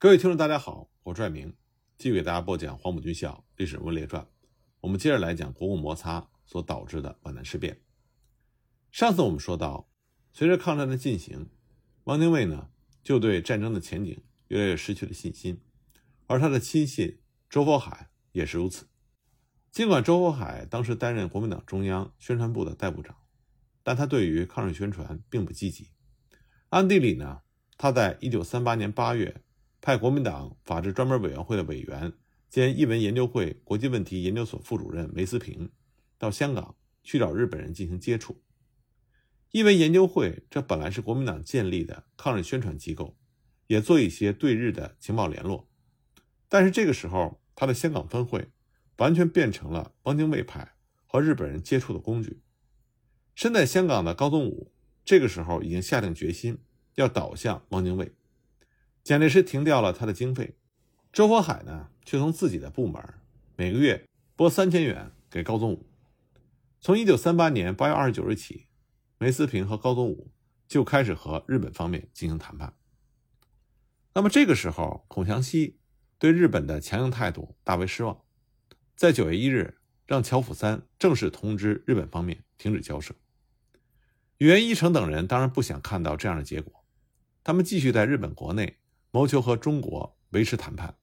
各位听众，大家好，我是爱明，继续给大家播讲《黄埔军校历史人物列传》。我们接着来讲国共摩擦所导致的皖南事变。上次我们说到，随着抗战的进行，汪精卫呢就对战争的前景越来越失去了信心，而他的亲信周佛海也是如此。尽管周佛海当时担任国民党中央宣传部的代部长，但他对于抗日宣传并不积极。暗地里呢，他在一九三八年八月。派国民党法制专门委员会的委员兼译文研究会国际问题研究所副主任梅思平到香港去找日本人进行接触。译文研究会这本来是国民党建立的抗日宣传机构，也做一些对日的情报联络。但是这个时候，他的香港分会完全变成了汪精卫派和日本人接触的工具。身在香港的高宗武这个时候已经下定决心要倒向汪精卫。蒋介石停掉了他的经费，周佛海呢却从自己的部门每个月拨三千元给高宗武。从一九三八年八月二十九日起，梅思平和高宗武就开始和日本方面进行谈判。那么这个时候，孔祥熙对日本的强硬态度大为失望，在九月一日让乔辅三正式通知日本方面停止交涉。宇一成等人当然不想看到这样的结果，他们继续在日本国内。谋求和中国维持谈判，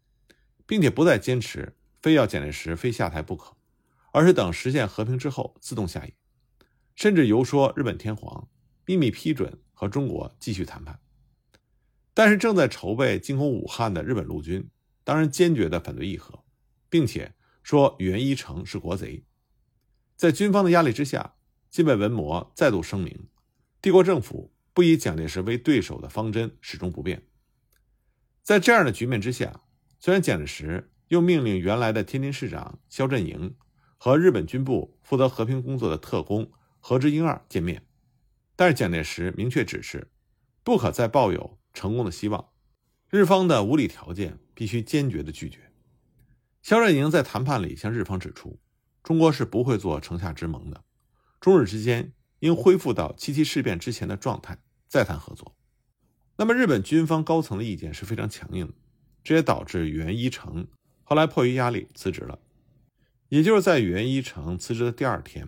并且不再坚持非要蒋介石非下台不可，而是等实现和平之后自动下野，甚至游说日本天皇秘密批准和中国继续谈判。但是正在筹备进攻武汉的日本陆军当然坚决的反对议和，并且说袁一成是国贼。在军方的压力之下，金本文磨再度声明，帝国政府不以蒋介石为对手的方针始终不变。在这样的局面之下，虽然蒋介石又命令原来的天津市长肖振营和日本军部负责和平工作的特工何之英二见面，但是蒋介石明确指示，不可再抱有成功的希望，日方的无理条件必须坚决的拒绝。肖振营在谈判里向日方指出，中国是不会做城下之盟的，中日之间应恢复到七七事变之前的状态，再谈合作。那么，日本军方高层的意见是非常强硬的，这也导致原一成后来迫于压力辞职了。也就是在原一成辞职的第二天，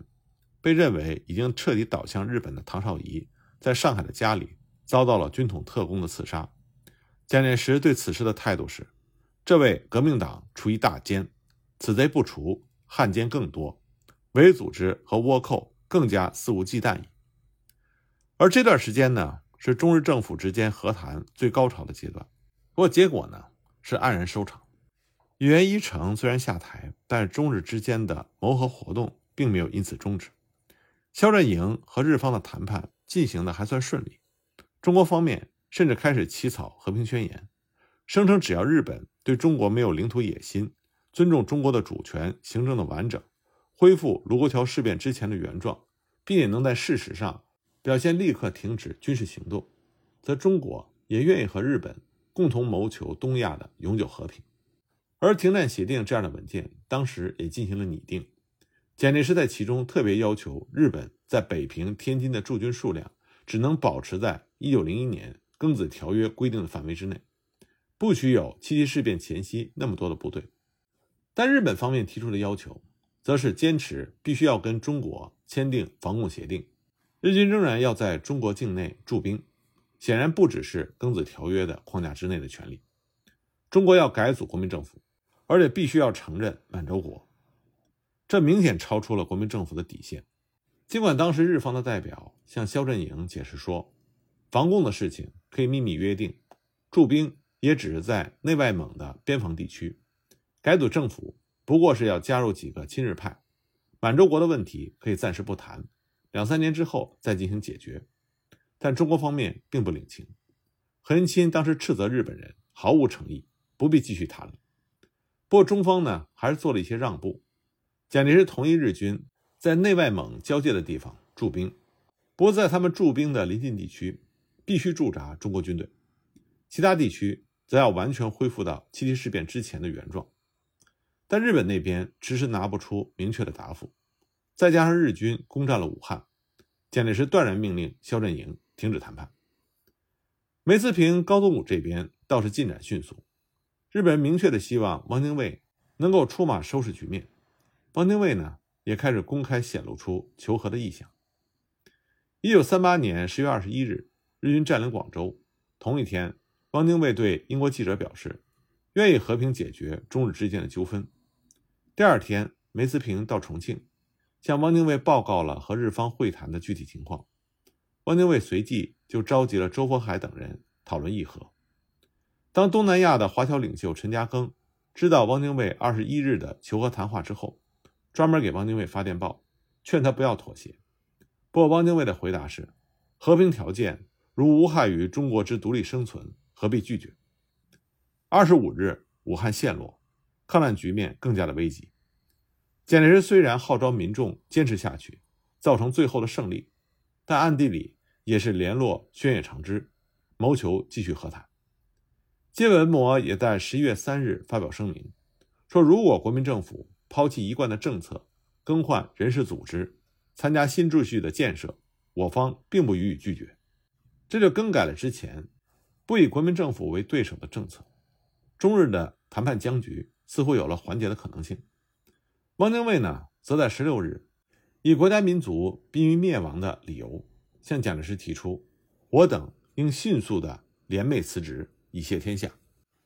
被认为已经彻底倒向日本的唐绍仪，在上海的家里遭到了军统特工的刺杀。蒋介石对此事的态度是：这位革命党除一大奸，此贼不除，汉奸更多，伪组织和倭寇更加肆无忌惮。而这段时间呢？是中日政府之间和谈最高潮的阶段，不过结果呢是黯然收场。原一成虽然下台，但是中日之间的谋和活动并没有因此终止。肖战营和日方的谈判进行的还算顺利，中国方面甚至开始起草和平宣言，声称只要日本对中国没有领土野心，尊重中国的主权、行政的完整，恢复卢沟桥事变之前的原状，并且能在事实上。表现立刻停止军事行动，则中国也愿意和日本共同谋求东亚的永久和平。而停战协定这样的文件当时也进行了拟定，蒋介石在其中特别要求日本在北平、天津的驻军数量只能保持在1901年庚子条约规定的范围之内，不许有七七事变前夕那么多的部队。但日本方面提出的要求，则是坚持必须要跟中国签订防共协定。日军仍然要在中国境内驻兵，显然不只是庚子条约的框架之内的权利。中国要改组国民政府，而且必须要承认满洲国，这明显超出了国民政府的底线。尽管当时日方的代表向肖振营解释说，防共的事情可以秘密约定，驻兵也只是在内外蒙的边防地区，改组政府不过是要加入几个亲日派，满洲国的问题可以暂时不谈。两三年之后再进行解决，但中国方面并不领情。何应钦当时斥责日本人毫无诚意，不必继续谈了。不过中方呢还是做了一些让步，蒋介石同意日军在内外蒙交界的地方驻兵，不过在他们驻兵的临近地区必须驻扎中国军队，其他地区则要完全恢复到七七事变之前的原状。但日本那边迟迟拿不出明确的答复。再加上日军攻占了武汉，蒋介石断然命令肖振营停止谈判。梅思平、高宗武这边倒是进展迅速，日本人明确的希望汪精卫能够出马收拾局面。汪精卫呢，也开始公开显露出求和的意向。一九三八年十月二十一日，日军占领广州。同一天，汪精卫对英国记者表示，愿意和平解决中日之间的纠纷。第二天，梅思平到重庆，向汪精卫报告了和日方会谈的具体情况。汪精卫随即就召集了周佛海等人讨论议和。当东南亚的华侨领袖陈嘉庚知道汪精卫二十一日的求和谈话之后，专门给汪精卫发电报，劝他不要妥协。不过，汪精卫的回答是：“和平条件如无害于中国之独立生存，何必拒绝？”二十五日，武汉陷落，抗战局面更加的危急。蒋介石虽然号召民众坚持下去，造成最后的胜利，但暗地里也是联络宣野长之，谋求继续和谈。金文摩也在十一月三日发表声明，说如果国民政府抛弃一贯的政策，更换人事组织。参加新秩序的建设，我方并不予以拒绝，这就更改了之前不以国民政府为对手的政策。中日的谈判僵局似乎有了缓解的可能性。汪精卫呢，则在十六日以国家民族濒于灭亡的理由，向蒋介石提出，我等应迅速的联袂辞职，以谢天下。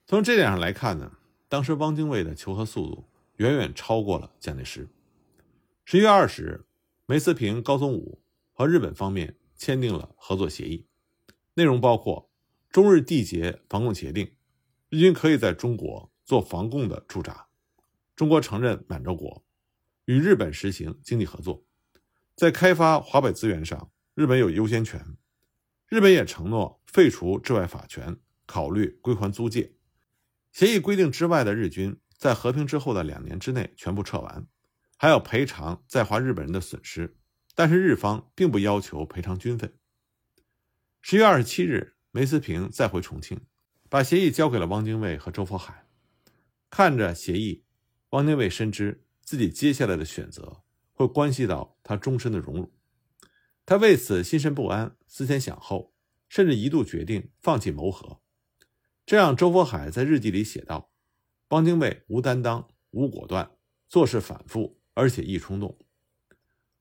从这点上来看呢，当时汪精卫的求和速度远远超过了蒋介石。十一月二十日。梅思平、高宗武和日本方面签订了合作协议，内容包括中日缔结防共协定，日军可以在中国做防共的驻扎，中国承认满洲国，与日本实行经济合作，在开发华北资源上，日本有优先权，日本也承诺废除治外法权，考虑归还租界。协议规定之外的日军，在和平之后的两年之内全部撤完。还要赔偿在华日本人的损失，但是日方并不要求赔偿军费。十月二十七日，梅思平再回重庆，把协议交给了汪精卫和周佛海。看着协议，汪精卫深知自己接下来的选择会关系到他终身的荣辱，他为此心神不安，思前想后，甚至一度决定放弃谋和。这让，周佛海在日记里写道：“汪精卫无担当，无果断，做事反复。”而且易冲动，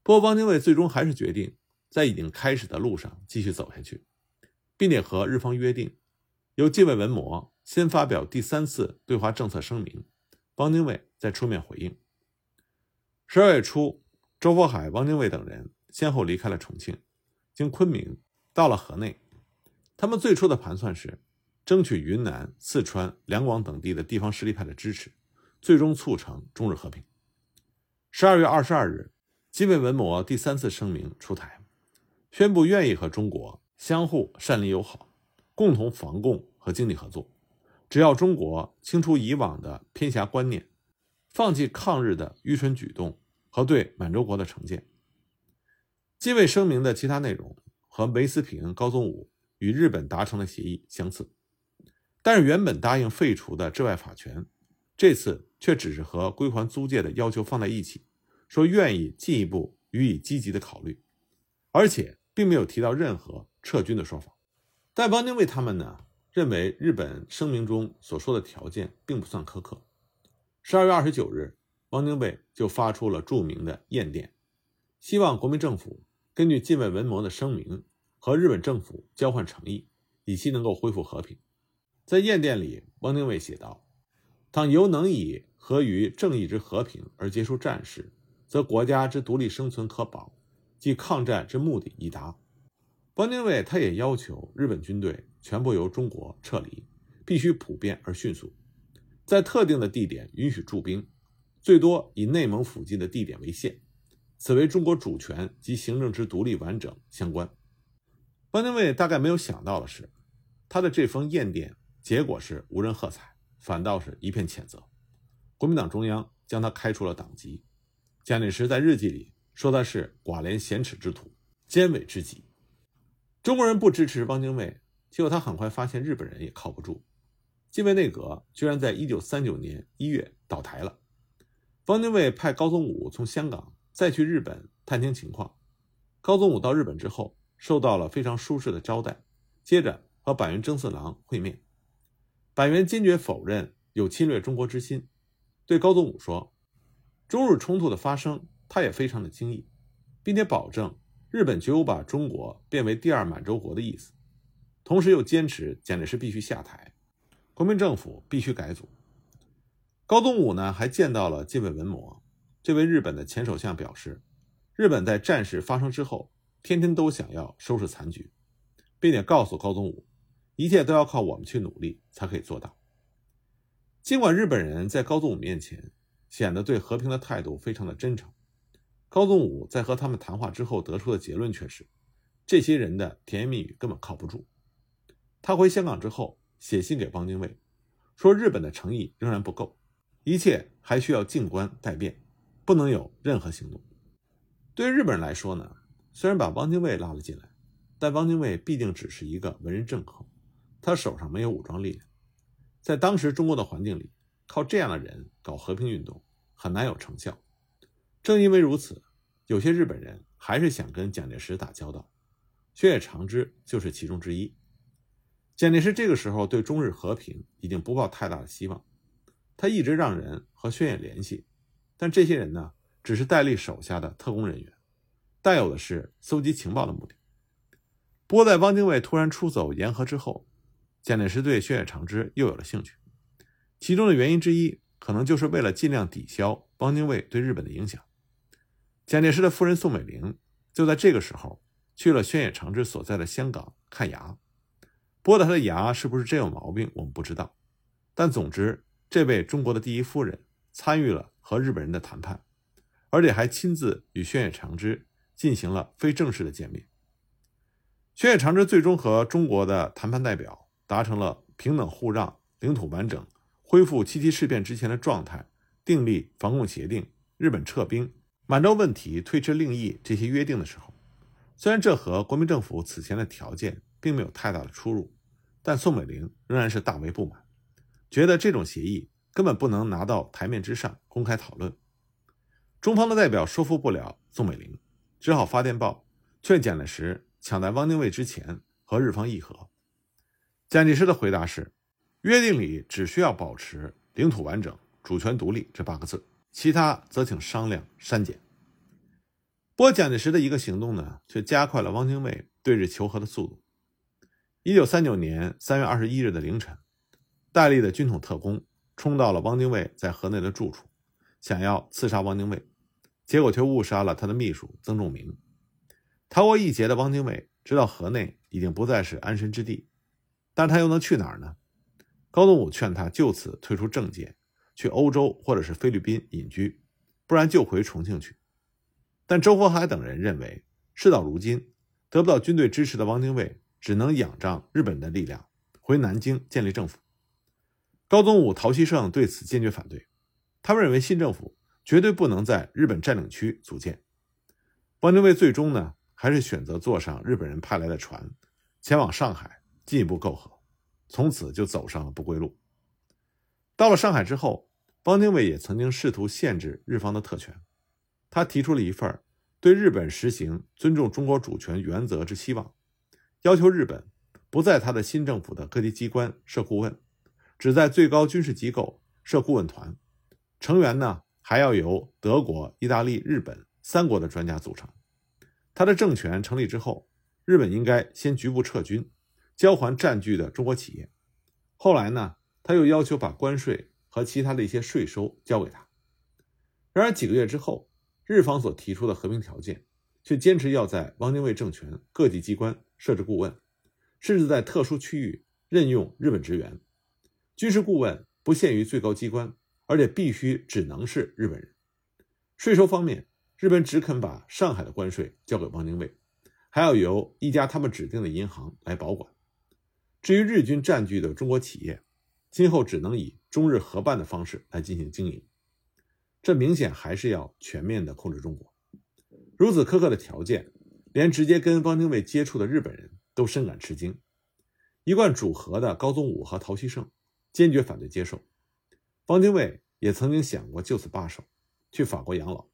不过汪精卫最终还是决定在已经开始的路上继续走下去，并且和日方约定，由近卫文磨先发表第三次对华政策声明，汪精卫再出面回应。十二月初，周佛海、汪精卫等人先后离开了重庆，经昆明到了河内。他们最初的盘算是争取云南、四川、两广等地的地方势力派的支持，最终促成中日和平。十二月二十二日，金卫文磨第三次声明出台，宣布愿意和中国相互善邻友好，共同防共和经济合作。只要中国清除以往的偏狭观念，放弃抗日的愚蠢举动和对满洲国的成见。金卫声明的其他内容和梅思平、高宗武与日本达成的协议相似，但是原本答应废除的治外法权，这次。却只是和归还租界的要求放在一起，说愿意进一步予以积极的考虑，而且并没有提到任何撤军的说法。但汪精卫他们呢，认为日本声明中所说的条件并不算苛刻。十二月二十九日，汪精卫就发出了著名的唁电，希望国民政府根据近卫文磨的声明和日本政府交换诚意，以期能够恢复和平。在唁电里，汪精卫写道：“倘犹能以。”合于正义之和平而结束战事，则国家之独立生存可保，即抗战之目的已达。汪精卫他也要求日本军队全部由中国撤离，必须普遍而迅速，在特定的地点允许驻兵，最多以内蒙附近的地点为限，此为中国主权及行政之独立完整相关。汪精卫大概没有想到的是，他的这封唁电结果是无人喝彩，反倒是一片谴责。国民党中央将他开除了党籍，蒋介石在日记里说他是寡廉鲜耻之徒、奸伪之极。中国人不支持汪精卫，结果他很快发现日本人也靠不住，近卫内阁居然在一九三九年一月倒台了。汪精卫派高宗武从香港再去日本探听情况，高宗武到日本之后受到了非常舒适的招待，接着和板垣征四郎会面，板垣坚决否认。有侵略中国之心，对高宗武说：“中日冲突的发生，他也非常的惊异，并且保证日本绝无把中国变为第二满洲国的意思。同时又坚持蒋介石必须下台，国民政府必须改组。”高宗武呢，还见到了近卫文磨，这位日本的前首相表示，日本在战事发生之后，天天都想要收拾残局，并且告诉高宗武，一切都要靠我们去努力才可以做到。尽管日本人在高宗武面前显得对和平的态度非常的真诚，高宗武在和他们谈话之后得出的结论却是，这些人的甜言蜜语根本靠不住。他回香港之后写信给汪精卫，说日本的诚意仍然不够，一切还需要静观待变，不能有任何行动。对于日本人来说呢，虽然把汪精卫拉了进来，但汪精卫毕竟只是一个文人政客，他手上没有武装力量。在当时中国的环境里，靠这样的人搞和平运动很难有成效。正因为如此，有些日本人还是想跟蒋介石打交道，薛野长之就是其中之一。蒋介石这个时候对中日和平已经不抱太大的希望，他一直让人和宣野联系，但这些人呢，只是戴笠手下的特工人员，带有的是搜集情报的目的。不过，在汪精卫突然出走沿河之后，蒋介石对轩野长之又有了兴趣，其中的原因之一，可能就是为了尽量抵消汪精卫对日本的影响。蒋介石的夫人宋美龄就在这个时候去了轩野长之所在的香港看牙。不过他的牙是不是真有毛病，我们不知道。但总之，这位中国的第一夫人参与了和日本人的谈判，而且还亲自与轩野长之进行了非正式的见面。轩野长之最终和中国的谈判代表。达成了平等互让、领土完整、恢复七七事变之前的状态、订立防共协定、日本撤兵、满洲问题推迟另议这些约定的时候，虽然这和国民政府此前的条件并没有太大的出入，但宋美龄仍然是大为不满，觉得这种协议根本不能拿到台面之上公开讨论。中方的代表说服不了宋美龄，只好发电报劝蒋介石抢在汪精卫之前和日方议和。蒋介石的回答是：“约定里只需要保持领土完整、主权独立这八个字，其他则请商量删减。”不过，蒋介石的一个行动呢，却加快了汪精卫对日求和的速度。一九三九年三月二十一日的凌晨，戴笠的军统特工冲到了汪精卫在河内的住处，想要刺杀汪精卫，结果却误杀了他的秘书曾仲明。逃过一劫的汪精卫知道河内已经不再是安身之地。但他又能去哪儿呢？高宗武劝他就此退出政界，去欧洲或者是菲律宾隐居，不然就回重庆去。但周佛海等人认为，事到如今，得不到军队支持的汪精卫只能仰仗日本的力量回南京建立政府。高宗武、陶希圣对此坚决反对，他们认为新政府绝对不能在日本占领区组建。汪精卫最终呢，还是选择坐上日本人派来的船，前往上海。进一步媾和，从此就走上了不归路。到了上海之后，汪精卫也曾经试图限制日方的特权。他提出了一份对日本实行尊重中国主权原则之希望，要求日本不在他的新政府的各级机关设顾问，只在最高军事机构设顾问团，成员呢还要由德国、意大利、日本三国的专家组成。他的政权成立之后，日本应该先局部撤军。交还占据的中国企业，后来呢，他又要求把关税和其他的一些税收交给他。然而几个月之后，日方所提出的和平条件，却坚持要在汪精卫政权各级机关设置顾问，甚至在特殊区域任用日本职员。军事顾问不限于最高机关，而且必须只能是日本人。税收方面，日本只肯把上海的关税交给汪精卫，还要由一家他们指定的银行来保管。至于日军占据的中国企业，今后只能以中日合办的方式来进行经营，这明显还是要全面的控制中国。如此苛刻的条件，连直接跟汪精卫接触的日本人都深感吃惊。一贯主和的高宗武和陶希圣坚决反对接受。汪精卫也曾经想过就此罢手，去法国养老，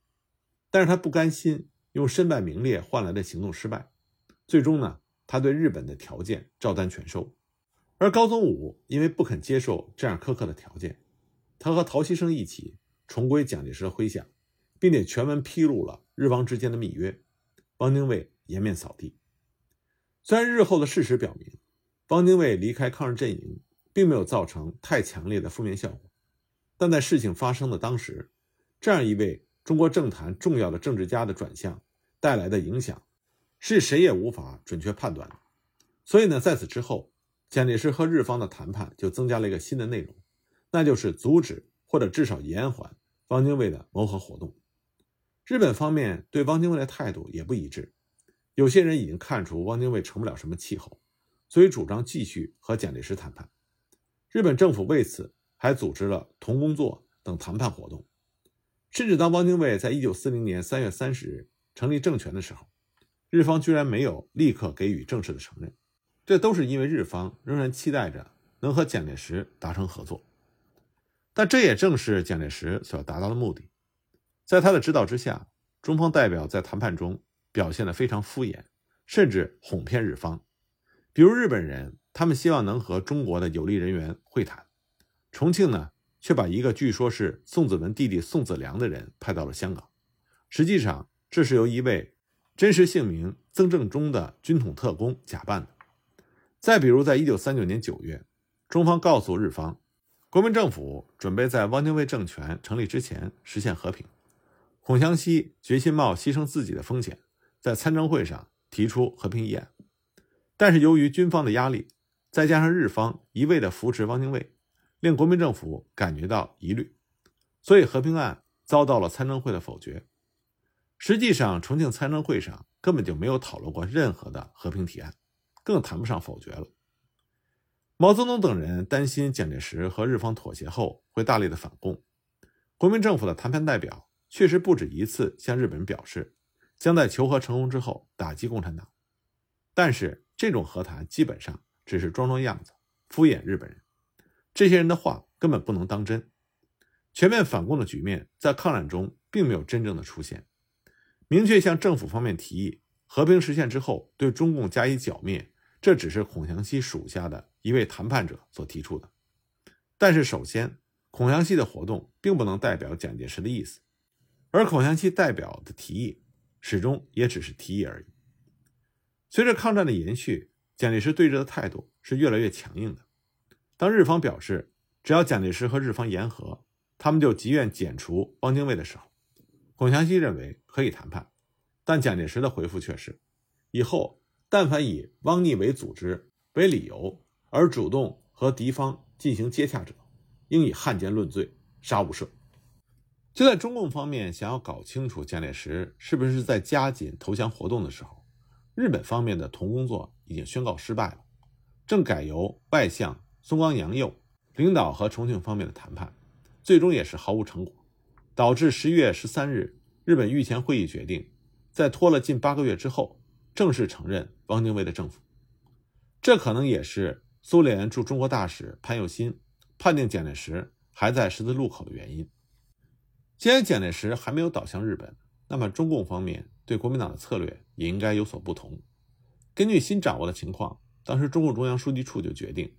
但是他不甘心用身败名裂换来的行动失败，最终呢，他对日本的条件照单全收。而高宗武因为不肯接受这样苛刻的条件，他和陶希圣一起重归蒋介石的麾下，并且全文披露了日方之间的密约，汪精卫颜面扫地。虽然日后的事实表明，汪精卫离开抗日阵营并没有造成太强烈的负面效果，但在事情发生的当时，这样一位中国政坛重要的政治家的转向带来的影响，是谁也无法准确判断的。所以呢，在此之后，蒋介石和日方的谈判就增加了一个新的内容，那就是阻止或者至少延缓汪精卫的谋和活动。日本方面对汪精卫的态度也不一致，有些人已经看出汪精卫成不了什么气候，所以主张继续和蒋介石谈判。日本政府为此还组织了同工作等谈判活动，甚至当汪精卫在一九四零年三月三十日成立政权的时候，日方居然没有立刻给予正式的承认。这都是因为日方仍然期待着能和蒋介石达成合作，但这也正是蒋介石所要达到的目的。在他的指导之下，中方代表在谈判中表现得非常敷衍，甚至哄骗日方。比如日本人，他们希望能和中国的有利人员会谈，重庆呢却把一个据说是宋子文弟弟宋子良的人派到了香港，实际上这是由一位真实姓名曾正忠的军统特工假扮的。再比如，在一九三九年九月，中方告诉日方，国民政府准备在汪精卫政权成立之前实现和平。孔祥熙决心冒牺牲自己的风险，在参政会上提出和平议案。但是由于军方的压力，再加上日方一味的扶持汪精卫，令国民政府感觉到疑虑，所以和平案遭到了参政会的否决。实际上，重庆参政会上根本就没有讨论过任何的和平提案。更谈不上否决了。毛泽东等人担心蒋介石和日方妥协后会大力的反共，国民政府的谈判代表确实不止一次向日本表示，将在求和成功之后打击共产党。但是这种和谈基本上只是装装样子，敷衍日本人。这些人的话根本不能当真。全面反共的局面在抗战中并没有真正的出现，明确向政府方面提议和平实现之后对中共加以剿灭。这只是孔祥熙属下的一位谈判者所提出的，但是首先，孔祥熙的活动并不能代表蒋介石的意思，而孔祥熙代表的提议始终也只是提议而已。随着抗战的延续，蒋介石对日的态度是越来越强硬的。当日方表示只要蒋介石和日方言和，他们就即愿剪除汪精卫的时候，孔祥熙认为可以谈判，但蒋介石的回复却是以后。但凡以汪逆为组织为理由而主动和敌方进行接洽者，应以汉奸论罪，杀无赦。就在中共方面想要搞清楚蒋介石是不是在加紧投降活动的时候，日本方面的同工作已经宣告失败了，正改由外相松冈洋右领导和重庆方面的谈判，最终也是毫无成果，导致十一月十三日日本御前会议决定，在拖了近八个月之后。正式承认汪精卫的政府，这可能也是苏联驻中国大使潘友新判定蒋介石还在十字路口的原因。既然蒋介石还没有倒向日本，那么中共方面对国民党的策略也应该有所不同。根据新掌握的情况，当时中共中央书记处就决定，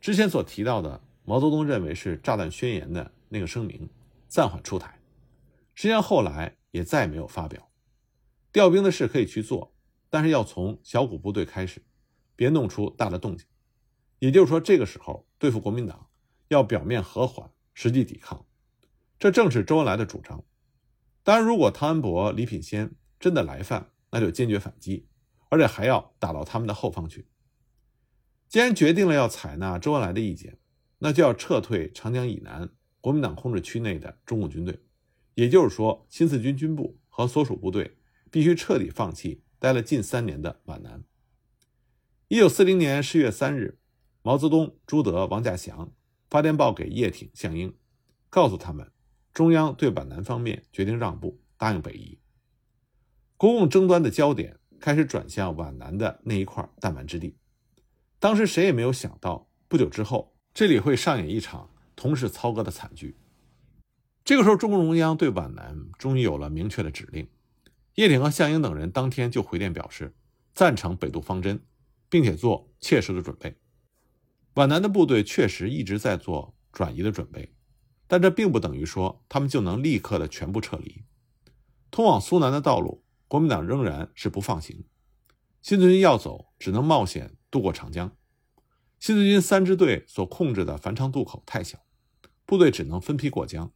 之前所提到的毛泽东认为是炸弹宣言的那个声明暂缓出台，实际上后来也再也没有发表。调兵的事可以去做。但是要从小股部队开始，别弄出大的动静。也就是说，这个时候对付国民党，要表面和缓，实际抵抗。这正是周恩来的主张。当然，如果汤恩伯、李品仙真的来犯，那就坚决反击，而且还要打到他们的后方去。既然决定了要采纳周恩来的意见，那就要撤退长江以南国民党控制区内的中共军队。也就是说，新四军军部和所属部队必须彻底放弃。待了近三年的皖南。一九四零年十月三日，毛泽东、朱德、王稼祥发电报给叶挺、项英，告诉他们，中央对皖南方面决定让步，答应北移。国共争端的焦点开始转向皖南的那一块弹丸之地。当时谁也没有想到，不久之后这里会上演一场同时操戈的惨剧。这个时候，中共中央对皖南终于有了明确的指令。叶挺和项英等人当天就回电表示赞成北渡方针，并且做切实的准备。皖南的部队确实一直在做转移的准备，但这并不等于说他们就能立刻的全部撤离。通往苏南的道路，国民党仍然是不放行。新四军要走，只能冒险渡过长江。新四军三支队所控制的繁昌渡口太小，部队只能分批过江，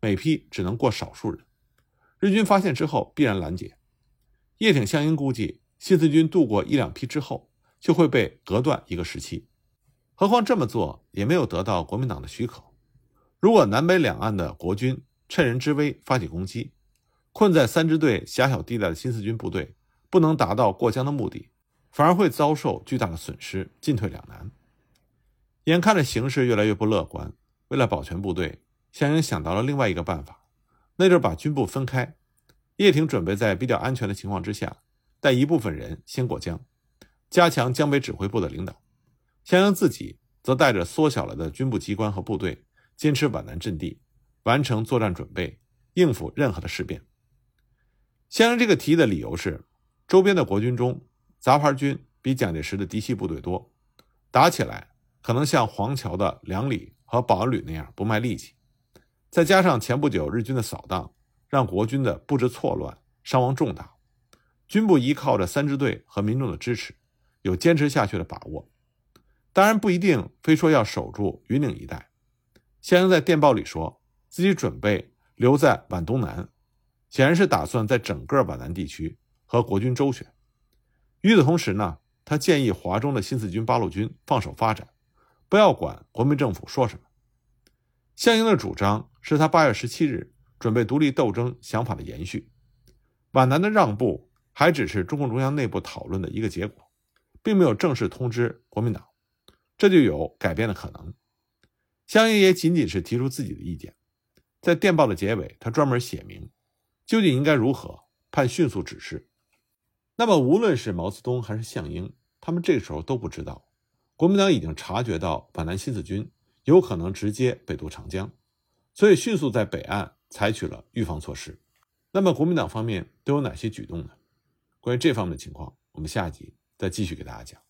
每批只能过少数人。日军发现之后，必然拦截。叶挺、项英估计，新四军渡过一两批之后，就会被隔断一个时期。何况这么做也没有得到国民党的许可。如果南北两岸的国军趁人之危发起攻击，困在三支队狭小地带的新四军部队。不能达到过江的目的，反而会遭受巨大的损失，进退两难。眼看着形势越来越不乐观，为了保全部队，项英想到了另外一个办法，那就是把军部分开。叶挺准备在比较安全的情况之下，带一部分人先过江，加强江北指挥部的领导。项英自己则带着缩小了的军部机关和部队，坚持皖南阵地，完成作战准备，应付任何的事变。先生这个提议的理由是。周边的国军中，杂牌军比蒋介石的嫡系部队多，打起来可能像黄桥的两旅和保安旅那样不卖力气。再加上前不久日军的扫荡，让国军的布置错乱，伤亡重大。军部依靠着三支队和民众的支持，有坚持下去的把握。当然不一定非说要守住云岭一带。项英在电报里说自己准备留在皖东南，显然是打算在整个皖南地区。和国军周旋。与此同时呢，他建议华中的新四军八路军放手发展，不要管国民政府说什么。项英的主张是他八月十七日准备独立斗争想法的延续。皖南的让步还只是中共中央内部讨论的一个结果，并没有正式通知国民党，这就有改变的可能。项英也仅仅是提出自己的意见，在电报的结尾，他专门写明究竟应该如何，判迅速指示。那么，无论是毛泽东还是项英，他们这时候都不知道，国民党已经察觉到皖南新四军有可能直接北渡长江，所以迅速在北岸采取了预防措施。那么，国民党方面都有哪些举动呢？关于这方面的情况，我们下集再继续给大家讲。